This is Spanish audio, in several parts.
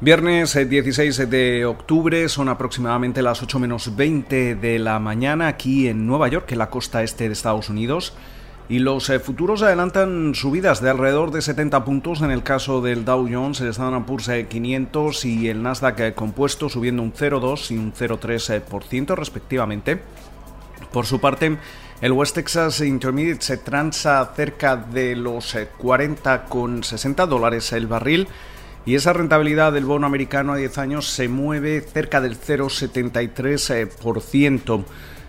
Viernes 16 eh, de octubre, son aproximadamente las 8 menos 20 de la mañana aquí en Nueva York, en la costa este de Estados Unidos. Y los eh, futuros adelantan subidas de alrededor de 70 puntos en el caso del Dow Jones, el Standard Poor's 500 eh, y el Nasdaq compuesto subiendo un 0,2 y un 0,3% respectivamente. Por su parte, el West Texas Intermediate se transa cerca de los 40,60 dólares el barril y esa rentabilidad del bono americano a 10 años se mueve cerca del 0,73%.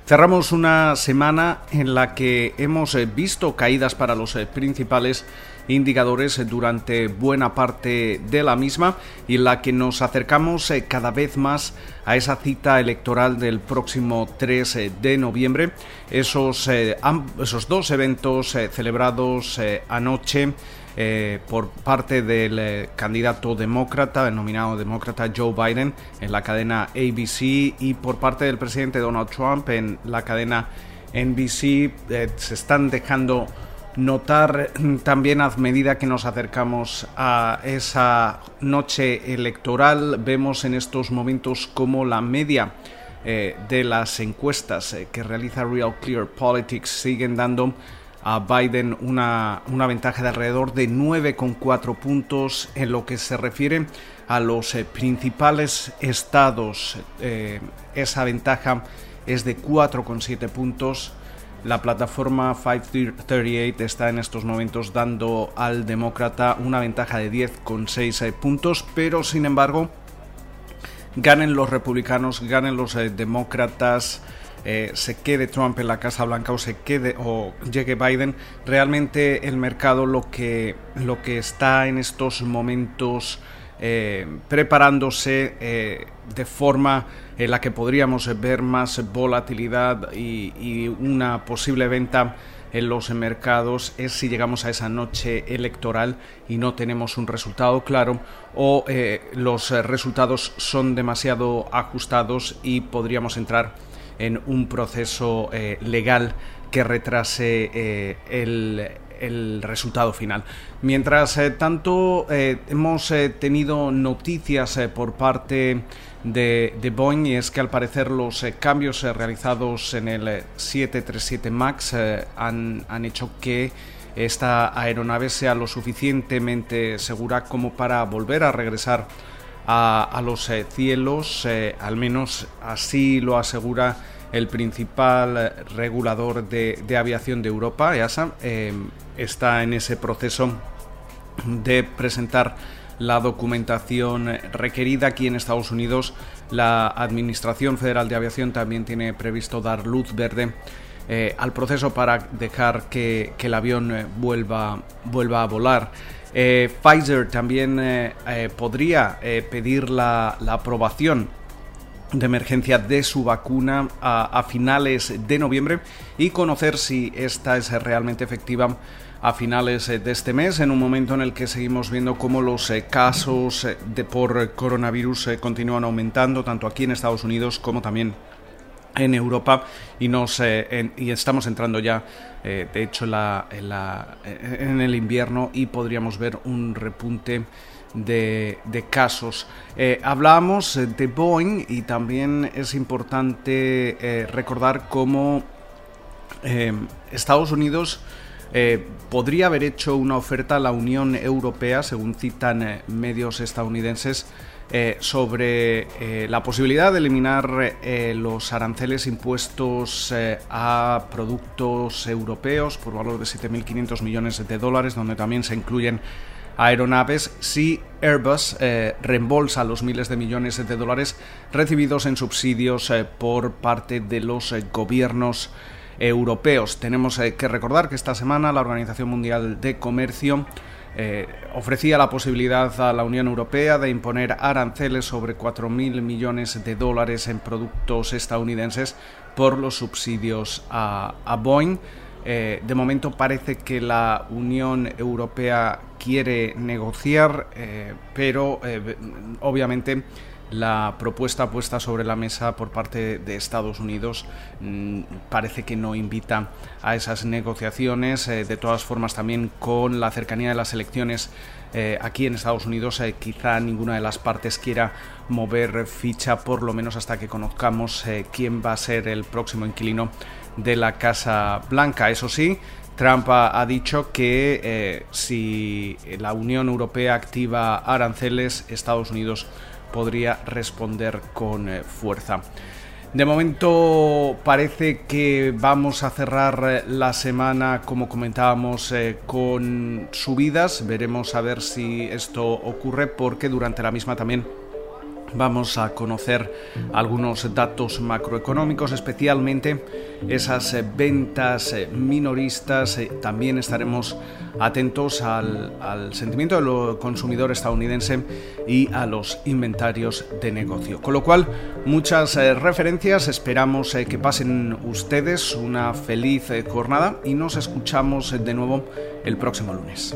Cerramos una semana en la que hemos eh, visto caídas para los eh, principales indicadores durante buena parte de la misma y en la que nos acercamos eh, cada vez más a esa cita electoral del próximo 3 de noviembre. Esos, esos dos eventos celebrados anoche eh, por parte del eh, candidato demócrata, el nominado demócrata Joe Biden en la cadena ABC y por parte del presidente Donald Trump en la cadena NBC eh, se están dejando notar también a medida que nos acercamos a esa noche electoral. Vemos en estos momentos como la media de las encuestas que realiza Real Clear Politics siguen dando a Biden una, ventaja de alrededor de 9,4 puntos en lo que se refiere a los eh, principales estados. Eh, esa ventaja es de 4,7 puntos. La plataforma 538 está en estos momentos dando al demócrata una ventaja de 10,6 eh, puntos, pero sin embargo ganen los republicanos, ganen los demócratas. Eh, se quede Trump en la Casa Blanca o se quede o llegue Biden, realmente el mercado lo que, lo que está en estos momentos eh, preparándose eh, de forma en la que podríamos ver más volatilidad y, una posible venta en los mercados es si llegamos a esa noche electoral y no tenemos un resultado claro o los resultados son demasiado ajustados y podríamos entrar en un proceso eh, legal que retrase eh, el, resultado final. Mientras eh, tanto, hemos tenido noticias por parte de, de, Boeing es que al parecer los cambios realizados en el 737 MAX han, han hecho que esta aeronave sea lo suficientemente segura como para volver a regresar a, los eh, cielos, eh, al menos así lo asegura el principal eh, regulador de, aviación de Europa, EASA, está en ese proceso de presentar la documentación requerida aquí en Estados Unidos. La Administración Federal de Aviación también tiene previsto dar luz verde al proceso para dejar que, que el avión vuelva, vuelva a volar. Eh, Pfizer también eh, eh, podría pedir la, aprobación de emergencia de su vacuna a, finales de noviembre y conocer si esta es realmente efectiva a finales de este mes, en un momento en el que seguimos viendo cómo los casos de por coronavirus continúan aumentando, tanto aquí en Estados Unidos como también en Europa y, nos, eh, y estamos entrando ya, eh, de hecho, en, el invierno y podríamos ver un repunte de, casos. Eh, hablábamos de Boeing y también es importante recordar cómo Estados Unidos podría haber hecho una oferta a la Unión Europea, según citan medios estadounidenses, eh, sobre eh, la posibilidad de eliminar eh, los aranceles impuestos a productos europeos por valor de 7.500 millones de dólares, donde también se incluyen aeronaves si Airbus reembolsa los miles de millones de dólares recibidos en subsidios por parte de los gobiernos europeos. Tenemos que recordar que esta semana la Organización Mundial de Comercio eh, ofrecía la posibilidad a la Unión Europea de imponer aranceles sobre 4.000 millones de dólares en productos estadounidenses por los subsidios a, Boeing. Eh, de momento parece que la Unión Europea quiere negociar, eh, pero obviamente la propuesta puesta sobre la mesa por parte de Estados Unidos mm, parece que no invita a esas negociaciones. Eh, de todas formas, también con la cercanía de las elecciones eh, aquí en Estados Unidos, eh, quizá ninguna de las partes quiera mover ficha, por lo menos hasta que conozcamos quién va a ser el próximo inquilino de la Casa Blanca. Eso sí, Trump ha, dicho que si la Unión Europea activa aranceles, Estados Unidos podría responder con eh, fuerza. De momento parece que vamos a cerrar eh, la semana, como comentábamos, eh, con subidas. Veremos a ver si esto ocurre porque durante la misma también vamos a conocer algunos datos macroeconómicos, especialmente esas eh, ventas eh, minoristas. Eh, también estaremos atentos al, sentimiento del consumidor estadounidense y a los inventarios de negocio. Con lo cual, muchas referencias. Esperamos que pasen ustedes una feliz jornada y nos escuchamos de nuevo el próximo lunes.